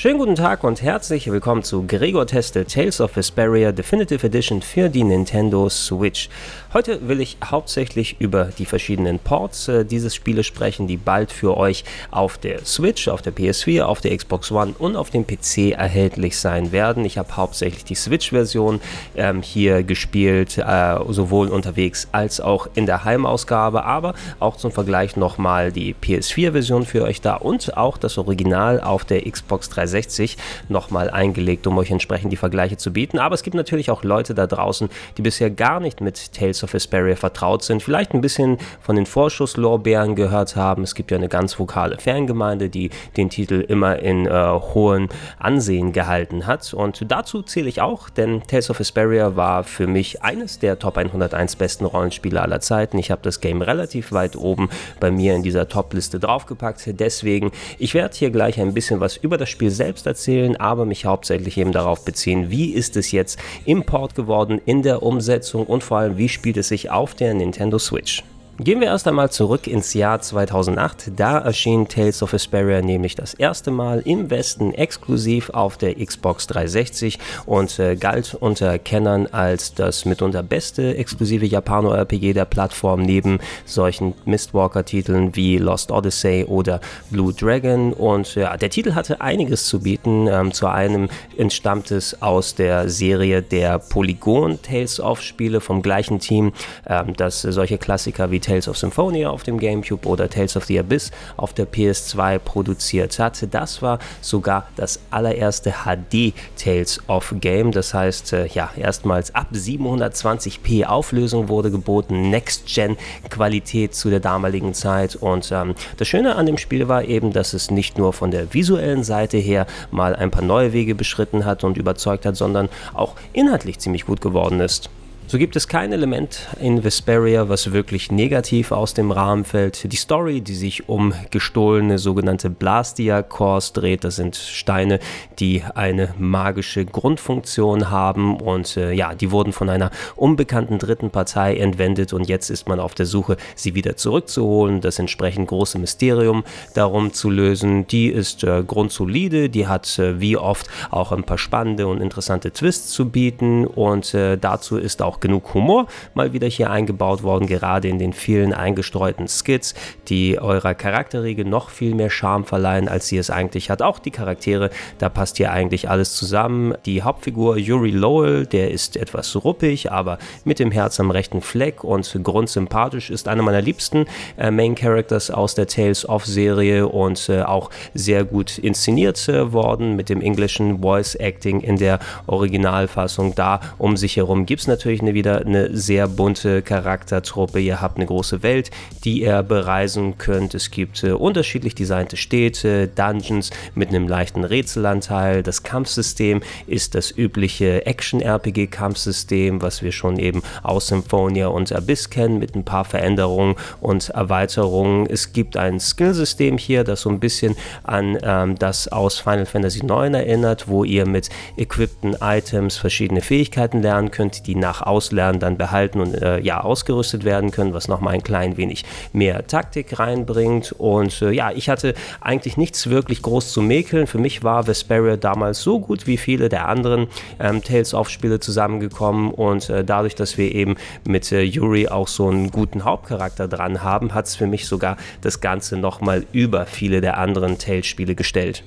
Schönen guten Tag und herzlich willkommen zu Gregor Teste Tales of Vesperia Definitive Edition für die Nintendo Switch. Heute will ich hauptsächlich über die verschiedenen Ports äh, dieses Spieles sprechen, die bald für euch auf der Switch, auf der PS4, auf der Xbox One und auf dem PC erhältlich sein werden. Ich habe hauptsächlich die Switch-Version ähm, hier gespielt, äh, sowohl unterwegs als auch in der Heimausgabe, aber auch zum Vergleich nochmal die PS4-Version für euch da und auch das Original auf der Xbox 360 360 nochmal eingelegt, um euch entsprechend die Vergleiche zu bieten. Aber es gibt natürlich auch Leute da draußen, die bisher gar nicht mit Tales of Vesperia vertraut sind, vielleicht ein bisschen von den Vorschusslorbeeren gehört haben. Es gibt ja eine ganz vokale Fangemeinde, die den Titel immer in äh, hohem Ansehen gehalten hat. Und dazu zähle ich auch, denn Tales of Vesperia war für mich eines der Top 101 besten Rollenspiele aller Zeiten. Ich habe das Game relativ weit oben bei mir in dieser Top-Liste draufgepackt. Deswegen, ich werde hier gleich ein bisschen was über das Spiel selbst erzählen, aber mich hauptsächlich eben darauf beziehen, wie ist es jetzt im Port geworden, in der Umsetzung und vor allem, wie spielt es sich auf der Nintendo Switch. Gehen wir erst einmal zurück ins Jahr 2008. Da erschien Tales of Vesperia nämlich das erste Mal im Westen exklusiv auf der Xbox 360 und äh, galt unter Kennern als das mitunter beste exklusive Japano-RPG der Plattform neben solchen Mistwalker-Titeln wie Lost Odyssey oder Blue Dragon. Und ja, der Titel hatte einiges zu bieten. Ähm, zu einem entstammt es aus der Serie der Polygon Tales of Spiele vom gleichen Team, ähm, das solche Klassiker wie Tales of Symphonia auf dem GameCube oder Tales of the Abyss auf der PS2 produziert hat. Das war sogar das allererste HD Tales of Game. Das heißt, äh, ja, erstmals ab 720p Auflösung wurde geboten, Next-Gen-Qualität zu der damaligen Zeit. Und ähm, das Schöne an dem Spiel war eben, dass es nicht nur von der visuellen Seite her mal ein paar neue Wege beschritten hat und überzeugt hat, sondern auch inhaltlich ziemlich gut geworden ist. So gibt es kein Element in Vesperia, was wirklich negativ aus dem Rahmen fällt. Die Story, die sich um gestohlene sogenannte Blastia Cores dreht, das sind Steine, die eine magische Grundfunktion haben und äh, ja, die wurden von einer unbekannten dritten Partei entwendet und jetzt ist man auf der Suche, sie wieder zurückzuholen, das entsprechend große Mysterium darum zu lösen. Die ist äh, grundsolide, die hat äh, wie oft auch ein paar spannende und interessante Twists zu bieten und äh, dazu ist auch genug Humor mal wieder hier eingebaut worden, gerade in den vielen eingestreuten Skits, die eurer Charakterregel noch viel mehr Charme verleihen, als sie es eigentlich hat. Auch die Charaktere, da passt hier eigentlich alles zusammen. Die Hauptfigur Yuri Lowell, der ist etwas ruppig, aber mit dem Herz am rechten Fleck und grundsympathisch, ist einer meiner liebsten äh, Main Characters aus der Tales of Serie und äh, auch sehr gut inszeniert äh, worden mit dem englischen Voice Acting in der Originalfassung. Da um sich herum gibt es natürlich eine eine wieder eine sehr bunte Charaktertruppe. Ihr habt eine große Welt, die ihr bereisen könnt. Es gibt äh, unterschiedlich designte Städte, Dungeons mit einem leichten Rätselanteil. Das Kampfsystem ist das übliche Action-RPG-Kampfsystem, was wir schon eben aus Symphonia und Abyss kennen, mit ein paar Veränderungen und Erweiterungen. Es gibt ein Skillsystem hier, das so ein bisschen an ähm, das aus Final Fantasy IX erinnert, wo ihr mit equippten Items verschiedene Fähigkeiten lernen könnt, die nach außen Auslernen dann behalten und äh, ja ausgerüstet werden können, was nochmal ein klein wenig mehr Taktik reinbringt. Und äh, ja, ich hatte eigentlich nichts wirklich groß zu mäkeln. Für mich war Vesperia damals so gut wie viele der anderen ähm, Tales of Spiele zusammengekommen und äh, dadurch, dass wir eben mit äh, Yuri auch so einen guten Hauptcharakter dran haben, hat es für mich sogar das Ganze nochmal über viele der anderen Tales Spiele gestellt.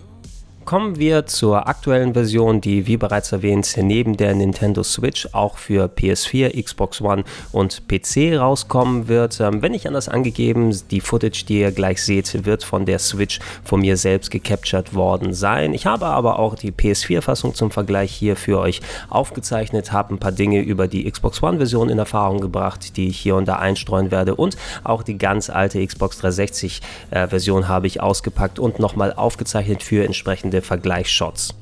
Kommen wir zur aktuellen Version, die wie bereits erwähnt neben der Nintendo Switch auch für PS4, Xbox One und PC rauskommen wird. Ähm, wenn nicht anders angegeben, die Footage, die ihr gleich seht, wird von der Switch von mir selbst gecaptured worden sein. Ich habe aber auch die PS4-Fassung zum Vergleich hier für euch aufgezeichnet, habe ein paar Dinge über die Xbox One-Version in Erfahrung gebracht, die ich hier und da einstreuen werde und auch die ganz alte Xbox 360-Version äh, habe ich ausgepackt und nochmal aufgezeichnet für entsprechende Vergleichsshots.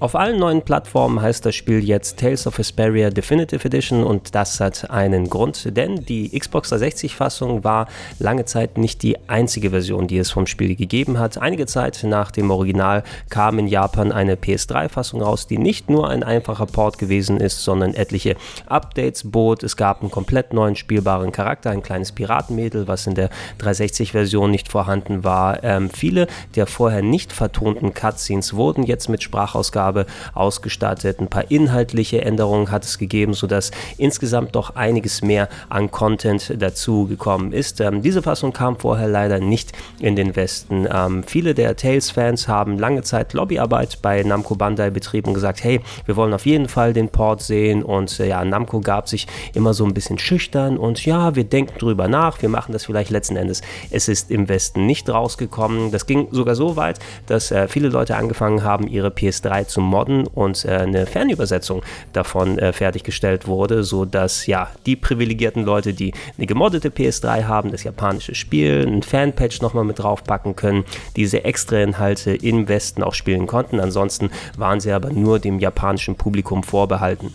Auf allen neuen Plattformen heißt das Spiel jetzt Tales of Vesperia Definitive Edition und das hat einen Grund, denn die Xbox 360-Fassung war lange Zeit nicht die einzige Version, die es vom Spiel gegeben hat. Einige Zeit nach dem Original kam in Japan eine PS3-Fassung raus, die nicht nur ein einfacher Port gewesen ist, sondern etliche Updates bot. Es gab einen komplett neuen spielbaren Charakter, ein kleines Piratenmädel, was in der 360-Version nicht vorhanden war. Ähm, viele der vorher nicht vertonten Cutscenes wurden jetzt mit Sprachausgaben Ausgabe ausgestattet. Ein paar inhaltliche Änderungen hat es gegeben, sodass insgesamt doch einiges mehr an Content dazu gekommen ist. Ähm, diese Fassung kam vorher leider nicht in den Westen. Ähm, viele der Tales-Fans haben lange Zeit Lobbyarbeit bei Namco Bandai betrieben und gesagt, hey, wir wollen auf jeden Fall den Port sehen und äh, ja, Namco gab sich immer so ein bisschen schüchtern und ja, wir denken drüber nach, wir machen das vielleicht letzten Endes. Es ist im Westen nicht rausgekommen. Das ging sogar so weit, dass äh, viele Leute angefangen haben, ihre PS3 zu modden und äh, eine Fernübersetzung davon äh, fertiggestellt wurde, sodass ja die privilegierten Leute, die eine gemoddete PS3 haben, das japanische Spiel, ein Fanpatch nochmal mit draufpacken können, diese extra Inhalte im Westen auch spielen konnten. Ansonsten waren sie aber nur dem japanischen Publikum vorbehalten.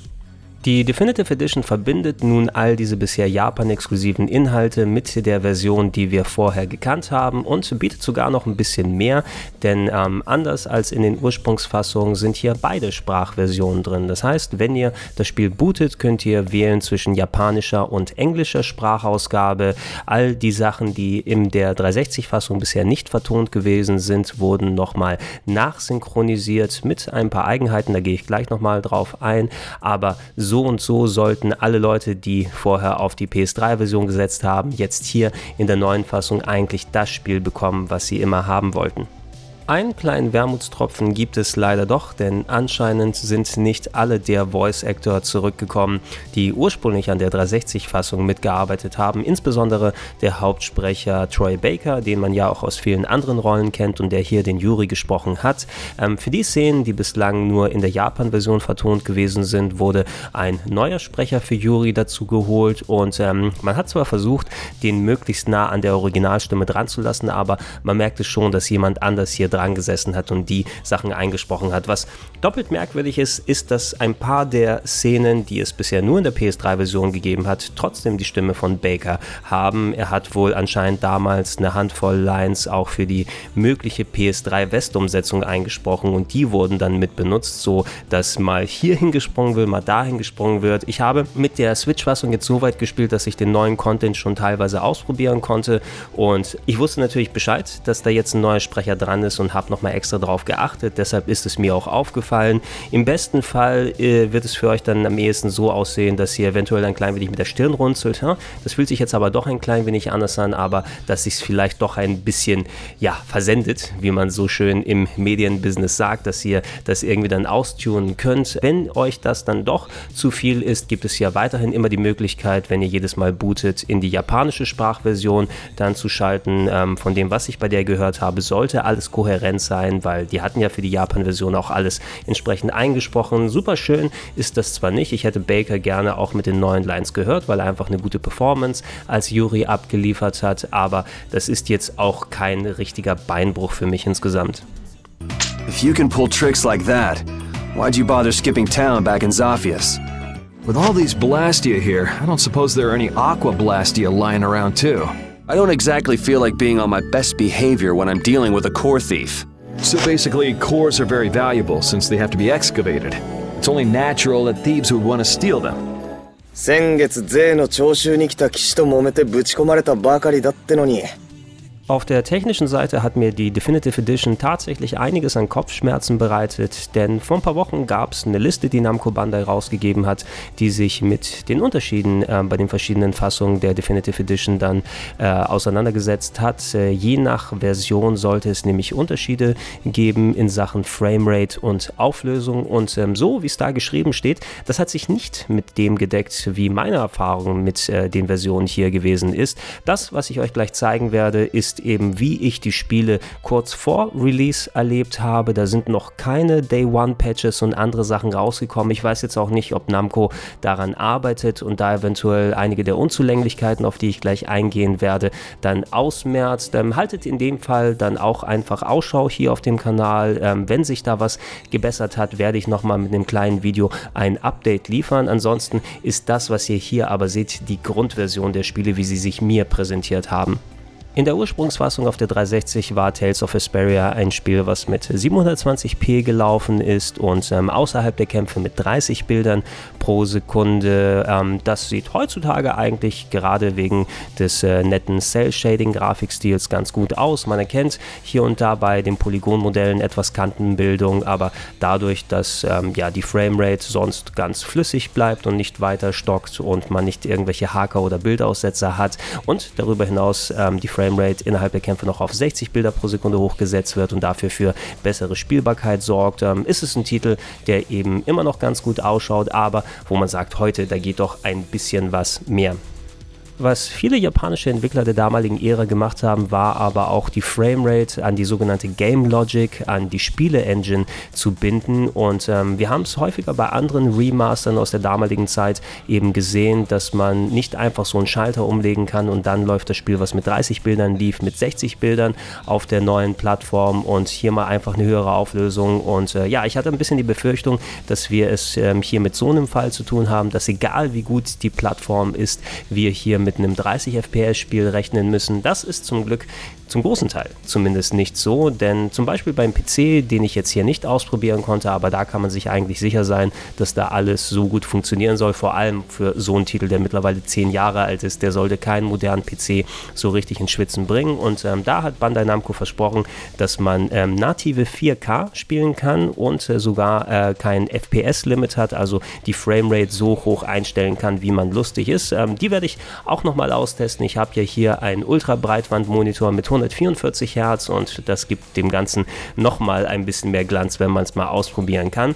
Die Definitive Edition verbindet nun all diese bisher Japan-exklusiven Inhalte mit der Version, die wir vorher gekannt haben und bietet sogar noch ein bisschen mehr, denn ähm, anders als in den Ursprungsfassungen sind hier beide Sprachversionen drin. Das heißt, wenn ihr das Spiel bootet, könnt ihr wählen zwischen japanischer und englischer Sprachausgabe. All die Sachen, die in der 360-Fassung bisher nicht vertont gewesen sind, wurden nochmal nachsynchronisiert mit ein paar Eigenheiten, da gehe ich gleich nochmal drauf ein, aber so so und so sollten alle Leute, die vorher auf die PS3-Version gesetzt haben, jetzt hier in der neuen Fassung eigentlich das Spiel bekommen, was sie immer haben wollten. Einen kleinen Wermutstropfen gibt es leider doch, denn anscheinend sind nicht alle der Voice Actor zurückgekommen, die ursprünglich an der 360-Fassung mitgearbeitet haben. Insbesondere der Hauptsprecher Troy Baker, den man ja auch aus vielen anderen Rollen kennt und der hier den Yuri gesprochen hat. Ähm, für die Szenen, die bislang nur in der Japan-Version vertont gewesen sind, wurde ein neuer Sprecher für Yuri dazu geholt und ähm, man hat zwar versucht, den möglichst nah an der Originalstimme dran zu lassen, aber man merkte schon, dass jemand anders hier dran gesessen hat und die Sachen eingesprochen hat. Was doppelt merkwürdig ist, ist, dass ein paar der Szenen, die es bisher nur in der PS3-Version gegeben hat, trotzdem die Stimme von Baker haben. Er hat wohl anscheinend damals eine Handvoll Lines auch für die mögliche PS3-West-Umsetzung eingesprochen und die wurden dann mit benutzt, so dass mal hierhin gesprungen wird, mal dahin gesprungen wird. Ich habe mit der Switch-Fassung jetzt so weit gespielt, dass ich den neuen Content schon teilweise ausprobieren konnte und ich wusste natürlich Bescheid, dass da jetzt ein neuer Sprecher dran ist und und habe nochmal extra drauf geachtet. Deshalb ist es mir auch aufgefallen. Im besten Fall äh, wird es für euch dann am ehesten so aussehen, dass ihr eventuell ein klein wenig mit der Stirn runzelt. Ja? Das fühlt sich jetzt aber doch ein klein wenig anders an, aber dass sich es vielleicht doch ein bisschen ja, versendet, wie man so schön im Medienbusiness sagt, dass ihr das irgendwie dann austunen könnt. Wenn euch das dann doch zu viel ist, gibt es ja weiterhin immer die Möglichkeit, wenn ihr jedes Mal bootet, in die japanische Sprachversion dann zu schalten. Ähm, von dem, was ich bei der gehört habe, sollte alles kohärent kohärent sein, weil die hatten ja für die Japan-Version auch alles entsprechend eingesprochen. Super schön ist das zwar nicht, ich hätte Baker gerne auch mit den neuen Lines gehört, weil er einfach eine gute Performance als Yuri abgeliefert hat, aber das ist jetzt auch kein richtiger Beinbruch für mich insgesamt. If you can pull tricks like that, why'd you bother skipping town back in Zaphias? With all these Blastia here, I don't suppose there are any Aqua Blastia lying around too. I don't exactly feel like being on my best behavior when I'm dealing with a core thief. So basically, cores are very valuable since they have to be excavated. It's only natural that thieves would want to steal them. 先月税の徴収に来た騎士と揉めてぶち込まれたばかりだってのに Auf der technischen Seite hat mir die Definitive Edition tatsächlich einiges an Kopfschmerzen bereitet, denn vor ein paar Wochen gab es eine Liste, die Namco Bandai rausgegeben hat, die sich mit den Unterschieden äh, bei den verschiedenen Fassungen der Definitive Edition dann äh, auseinandergesetzt hat. Äh, je nach Version sollte es nämlich Unterschiede geben in Sachen Framerate und Auflösung und ähm, so wie es da geschrieben steht, das hat sich nicht mit dem gedeckt, wie meine Erfahrung mit äh, den Versionen hier gewesen ist. Das, was ich euch gleich zeigen werde, ist ist eben, wie ich die Spiele kurz vor Release erlebt habe. Da sind noch keine Day One Patches und andere Sachen rausgekommen. Ich weiß jetzt auch nicht, ob Namco daran arbeitet und da eventuell einige der Unzulänglichkeiten, auf die ich gleich eingehen werde, dann ausmerzt. Ähm, haltet in dem Fall dann auch einfach Ausschau hier auf dem Kanal. Ähm, wenn sich da was gebessert hat, werde ich nochmal mit einem kleinen Video ein Update liefern. Ansonsten ist das, was ihr hier aber seht, die Grundversion der Spiele, wie sie sich mir präsentiert haben. In der Ursprungsfassung auf der 360 war Tales of Asperia ein Spiel, was mit 720p gelaufen ist und ähm, außerhalb der Kämpfe mit 30 Bildern pro Sekunde. Ähm, das sieht heutzutage eigentlich gerade wegen des äh, netten Cell-Shading-Grafikstils ganz gut aus. Man erkennt hier und da bei den Polygonmodellen etwas Kantenbildung, aber dadurch, dass ähm, ja, die Framerate sonst ganz flüssig bleibt und nicht weiter stockt und man nicht irgendwelche Haker oder Bildaussetzer hat und darüber hinaus ähm, die Framerate Framerate innerhalb der Kämpfe noch auf 60 Bilder pro Sekunde hochgesetzt wird und dafür für bessere Spielbarkeit sorgt, ähm, ist es ein Titel, der eben immer noch ganz gut ausschaut, aber wo man sagt, heute, da geht doch ein bisschen was mehr. Was viele japanische Entwickler der damaligen Ära gemacht haben, war aber auch die Framerate an die sogenannte Game Logic, an die Spiele-Engine zu binden. Und ähm, wir haben es häufiger bei anderen Remastern aus der damaligen Zeit eben gesehen, dass man nicht einfach so einen Schalter umlegen kann und dann läuft das Spiel, was mit 30 Bildern lief, mit 60 Bildern auf der neuen Plattform und hier mal einfach eine höhere Auflösung. Und äh, ja, ich hatte ein bisschen die Befürchtung, dass wir es ähm, hier mit so einem Fall zu tun haben, dass egal wie gut die Plattform ist, wir hier mit einem 30 FPS-Spiel rechnen müssen. Das ist zum Glück zum großen Teil zumindest nicht so, denn zum Beispiel beim PC, den ich jetzt hier nicht ausprobieren konnte, aber da kann man sich eigentlich sicher sein, dass da alles so gut funktionieren soll, vor allem für so einen Titel, der mittlerweile 10 Jahre alt ist, der sollte keinen modernen PC so richtig ins Schwitzen bringen und ähm, da hat Bandai Namco versprochen, dass man ähm, native 4K spielen kann und äh, sogar äh, kein FPS-Limit hat, also die Framerate so hoch einstellen kann, wie man lustig ist. Ähm, die werde ich auch nochmal austesten. Ich habe ja hier einen Ultra-Breitband-Monitor mit 144 Hertz und das gibt dem Ganzen nochmal ein bisschen mehr Glanz, wenn man es mal ausprobieren kann.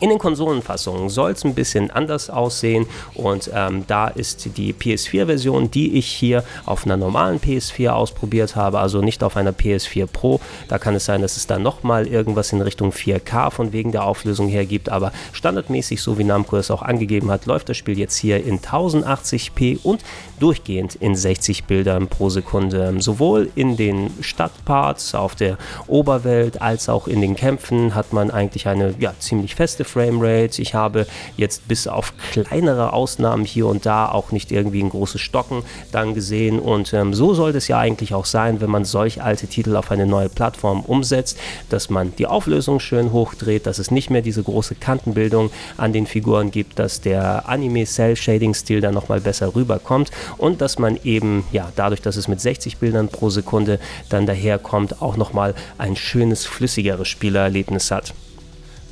In den Konsolenfassungen soll es ein bisschen anders aussehen und ähm, da ist die PS4-Version, die ich hier auf einer normalen PS4 ausprobiert habe, also nicht auf einer PS4 Pro. Da kann es sein, dass es da nochmal irgendwas in Richtung 4K von wegen der Auflösung her gibt, aber standardmäßig, so wie Namco es auch angegeben hat, läuft das Spiel jetzt hier in 1080p und durchgehend in 60 Bildern pro Sekunde. Sowohl in den Stadtparts auf der Oberwelt als auch in den Kämpfen hat man eigentlich eine ja, ziemlich feste Framerate. Ich habe jetzt bis auf kleinere Ausnahmen hier und da auch nicht irgendwie ein großes Stocken dann gesehen. Und ähm, so sollte es ja eigentlich auch sein, wenn man solch alte Titel auf eine neue Plattform umsetzt, dass man die Auflösung schön hochdreht, dass es nicht mehr diese große Kantenbildung an den Figuren gibt, dass der Anime-Cell-Shading-Stil dann nochmal besser rüberkommt und dass man eben, ja, dadurch, dass es mit 60 Bildern pro Sekunde dann daherkommt, auch nochmal ein schönes, flüssigeres Spielerlebnis hat.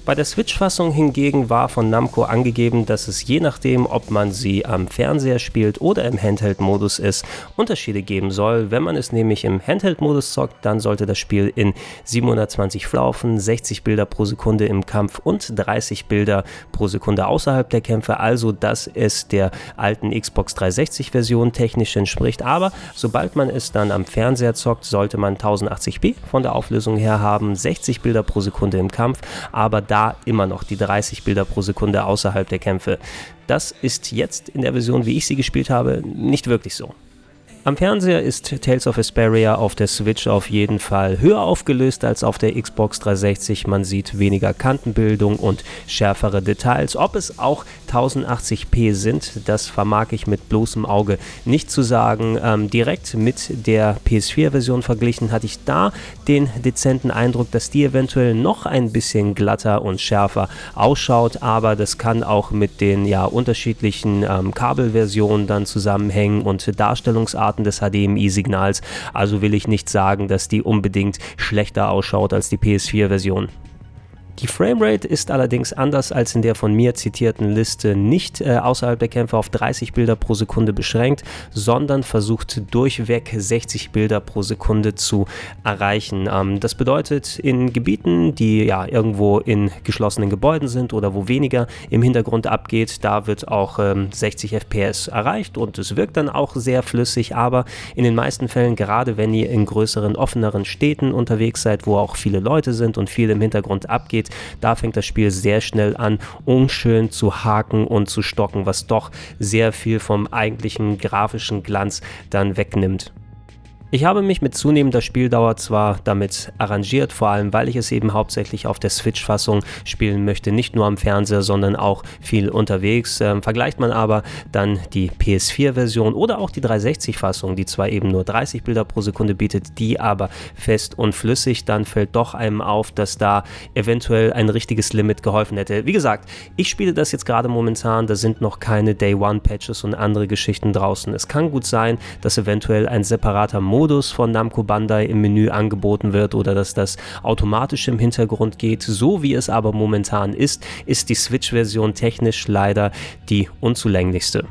Bei der Switch-Fassung hingegen war von Namco angegeben, dass es je nachdem, ob man sie am Fernseher spielt oder im Handheld-Modus ist, Unterschiede geben soll. Wenn man es nämlich im Handheld-Modus zockt, dann sollte das Spiel in 720 laufen, 60 Bilder pro Sekunde im Kampf und 30 Bilder pro Sekunde außerhalb der Kämpfe, also dass es der alten Xbox 360-Version technisch entspricht. Aber sobald man es dann am Fernseher zockt, sollte man 1080p von der Auflösung her haben, 60 Bilder pro Sekunde im Kampf, aber da da immer noch die 30 Bilder pro Sekunde außerhalb der Kämpfe. Das ist jetzt in der Version, wie ich sie gespielt habe, nicht wirklich so. Am Fernseher ist Tales of Asperia auf der Switch auf jeden Fall höher aufgelöst als auf der Xbox 360. Man sieht weniger Kantenbildung und schärfere Details. Ob es auch 1080p sind, das vermag ich mit bloßem Auge nicht zu sagen. Ähm, direkt mit der PS4-Version verglichen hatte ich da den dezenten Eindruck, dass die eventuell noch ein bisschen glatter und schärfer ausschaut, aber das kann auch mit den ja unterschiedlichen ähm, Kabelversionen dann zusammenhängen und Darstellungsarten Daten des HDMI-Signals, also will ich nicht sagen, dass die unbedingt schlechter ausschaut als die PS4-Version. Die Framerate ist allerdings anders als in der von mir zitierten Liste nicht äh, außerhalb der Kämpfe auf 30 Bilder pro Sekunde beschränkt, sondern versucht durchweg 60 Bilder pro Sekunde zu erreichen. Ähm, das bedeutet, in Gebieten, die ja irgendwo in geschlossenen Gebäuden sind oder wo weniger im Hintergrund abgeht, da wird auch ähm, 60 FPS erreicht und es wirkt dann auch sehr flüssig, aber in den meisten Fällen, gerade wenn ihr in größeren, offeneren Städten unterwegs seid, wo auch viele Leute sind und viel im Hintergrund abgeht, da fängt das Spiel sehr schnell an, unschön zu haken und zu stocken, was doch sehr viel vom eigentlichen grafischen Glanz dann wegnimmt. Ich habe mich mit zunehmender Spieldauer zwar damit arrangiert, vor allem weil ich es eben hauptsächlich auf der Switch-Fassung spielen möchte, nicht nur am Fernseher, sondern auch viel unterwegs. Ähm, vergleicht man aber dann die PS4-Version oder auch die 360-Fassung, die zwar eben nur 30 Bilder pro Sekunde bietet, die aber fest und flüssig, dann fällt doch einem auf, dass da eventuell ein richtiges Limit geholfen hätte. Wie gesagt, ich spiele das jetzt gerade momentan, da sind noch keine Day-One-Patches und andere Geschichten draußen. Es kann gut sein, dass eventuell ein separater Modus Modus von Namco Bandai im Menü angeboten wird oder dass das automatisch im Hintergrund geht. So wie es aber momentan ist, ist die Switch-Version technisch leider die unzulänglichste.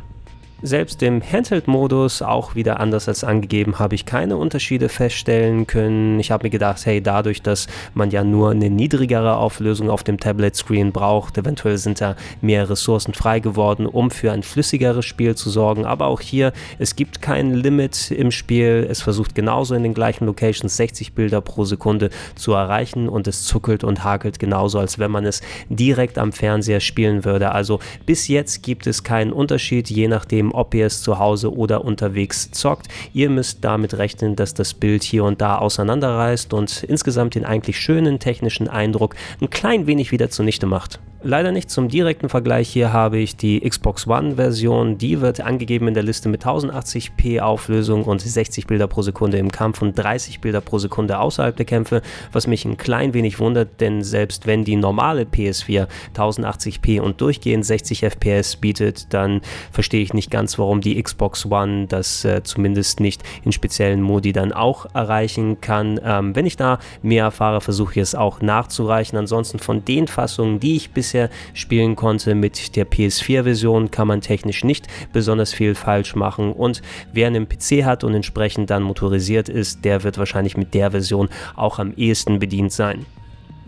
Selbst im Handheld-Modus, auch wieder anders als angegeben, habe ich keine Unterschiede feststellen können. Ich habe mir gedacht, hey, dadurch, dass man ja nur eine niedrigere Auflösung auf dem Tablet-Screen braucht, eventuell sind da mehr Ressourcen frei geworden, um für ein flüssigeres Spiel zu sorgen. Aber auch hier, es gibt kein Limit im Spiel. Es versucht genauso in den gleichen Locations 60 Bilder pro Sekunde zu erreichen und es zuckelt und hakelt genauso, als wenn man es direkt am Fernseher spielen würde. Also bis jetzt gibt es keinen Unterschied, je nachdem, nachdem, ob ihr es zu Hause oder unterwegs zockt. Ihr müsst damit rechnen, dass das Bild hier und da auseinanderreißt und insgesamt den eigentlich schönen technischen Eindruck ein klein wenig wieder zunichte macht. Leider nicht zum direkten Vergleich. Hier habe ich die Xbox One-Version. Die wird angegeben in der Liste mit 1080p Auflösung und 60 Bilder pro Sekunde im Kampf und 30 Bilder pro Sekunde außerhalb der Kämpfe, was mich ein klein wenig wundert, denn selbst wenn die normale PS4 1080p und durchgehend 60 FPS bietet, dann verstehe ich nicht ganz, warum die Xbox One das äh, zumindest nicht in speziellen Modi dann auch erreichen kann. Ähm, wenn ich da mehr erfahre, versuche ich es auch nachzureichen. Ansonsten von den Fassungen, die ich bisher bisher spielen konnte. Mit der PS4-Version kann man technisch nicht besonders viel falsch machen und wer einen PC hat und entsprechend dann motorisiert ist, der wird wahrscheinlich mit der Version auch am ehesten bedient sein.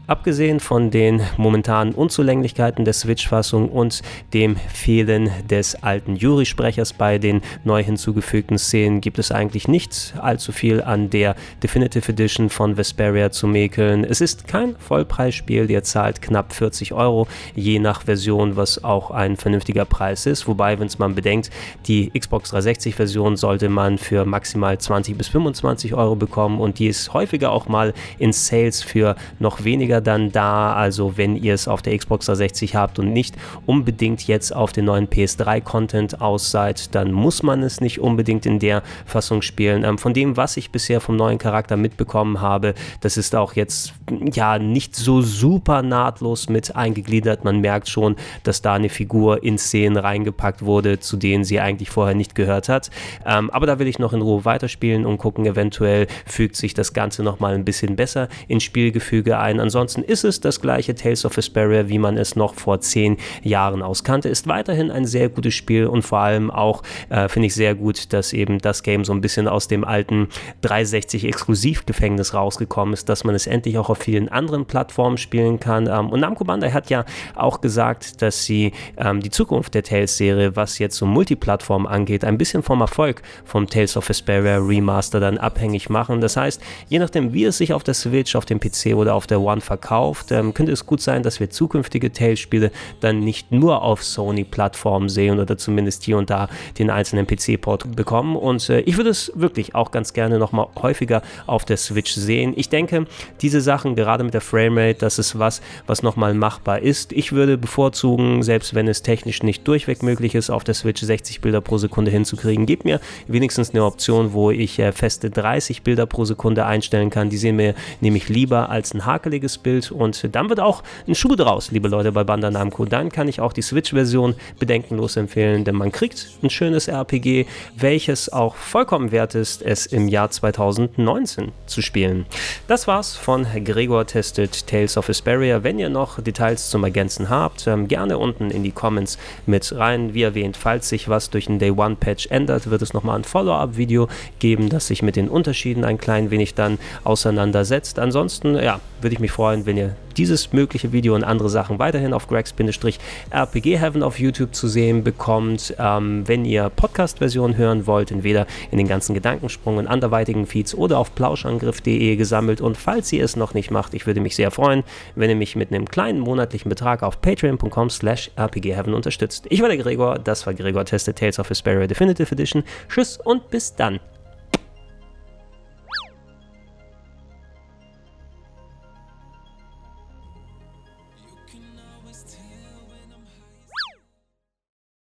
Abgesehen von den momentanen Unzulänglichkeiten der Switch-Fassung und dem Fehlen des alten Yuri-Sprechers bei den neu hinzugefügten Szenen gibt es eigentlich nicht allzu viel an der Definitive Edition von Vesperia zu mäkeln. Es ist kein Vollpreisspiel, ihr zahlt knapp 40 Euro, je nach Version, was auch ein vernünftiger Preis ist. Wobei, wenn es man bedenkt, die Xbox 360-Version sollte man für maximal 20 bis 25 Euro bekommen und die ist häufiger auch mal in Sales für noch weniger dann da. Also wenn ihr es auf der Xbox 360 habt und nicht unbedingt jetzt auf den neuen PS3-Content aus seid, dann muss man es nicht unbedingt in der Fassung spielen. Ähm, von dem, was ich bisher vom neuen Charakter mitbekommen habe, das ist auch jetzt ja nicht so super nahtlos mit eingegliedert. Man merkt schon, dass da eine Figur in Szenen reingepackt wurde, zu denen sie eigentlich vorher nicht gehört hat. Ähm, aber da will ich noch in Ruhe weiterspielen und gucken, eventuell fügt sich das Ganze nochmal ein bisschen besser ins Spielgefüge ein. Ansonsten Ansonsten ist es das gleiche Tales of Vesperia, wie man es noch vor zehn Jahren auskannte. Ist weiterhin ein sehr gutes Spiel und vor allem auch äh, finde ich sehr gut, dass eben das Game so ein bisschen aus dem alten 360 Exklusivgefängnis rausgekommen ist, dass man es endlich auch auf vielen anderen Plattformen spielen kann. Ähm, und Namco Bandai hat ja auch gesagt, dass sie ähm, die Zukunft der Tales-Serie, was jetzt so Multiplattform angeht, ein bisschen vom Erfolg vom Tales of Vesperia Remaster dann abhängig machen. Das heißt, je nachdem, wie es sich auf der Switch, auf dem PC oder auf der One verkauft, ähm, könnte es gut sein, dass wir zukünftige Tales-Spiele dann nicht nur auf Sony-Plattformen sehen oder zumindest hier und da den einzelnen PC-Port bekommen. Und äh, ich würde es wirklich auch ganz gerne nochmal häufiger auf der Switch sehen. Ich denke, diese Sachen, gerade mit der Framerate, das ist was, was nochmal machbar ist. Ich würde bevorzugen, selbst wenn es technisch nicht durchweg möglich ist, auf der Switch 60 Bilder pro Sekunde hinzukriegen, gebt mir wenigstens eine Option, wo ich äh, feste 30 Bilder pro Sekunde einstellen kann. Die sehen mir nämlich lieber als ein hakeliges Bild und dann wird auch ein Schuh draus, liebe Leute bei Bandai Namco. Dann kann ich auch die Switch-Version bedenkenlos empfehlen, denn man kriegt ein schönes RPG, welches auch vollkommen wert ist, es im Jahr 2019 zu spielen. Das war's von Gregor Tested Tales of Asperia. Wenn ihr noch Details zum Ergänzen habt, ähm, gerne unten in die Comments mit rein. Wie erwähnt, falls sich was durch ein Day One Patch ändert, wird es nochmal ein Follow-up-Video geben, das sich mit den Unterschieden ein klein wenig dann auseinandersetzt. Ansonsten, ja, würde ich mich freuen, wenn ihr dieses mögliche Video und andere Sachen weiterhin auf Gregs-RPG Heaven auf YouTube zu sehen bekommt. Ähm, wenn ihr Podcast-Versionen hören wollt, entweder in den ganzen Gedankensprung und anderweitigen Feeds oder auf plauschangriff.de gesammelt. Und falls ihr es noch nicht macht, ich würde mich sehr freuen, wenn ihr mich mit einem kleinen monatlichen Betrag auf patreon.com slash rpgheaven unterstützt. Ich war der Gregor, das war Gregor Tested Tales of Vesperia Definitive Edition. Tschüss und bis dann.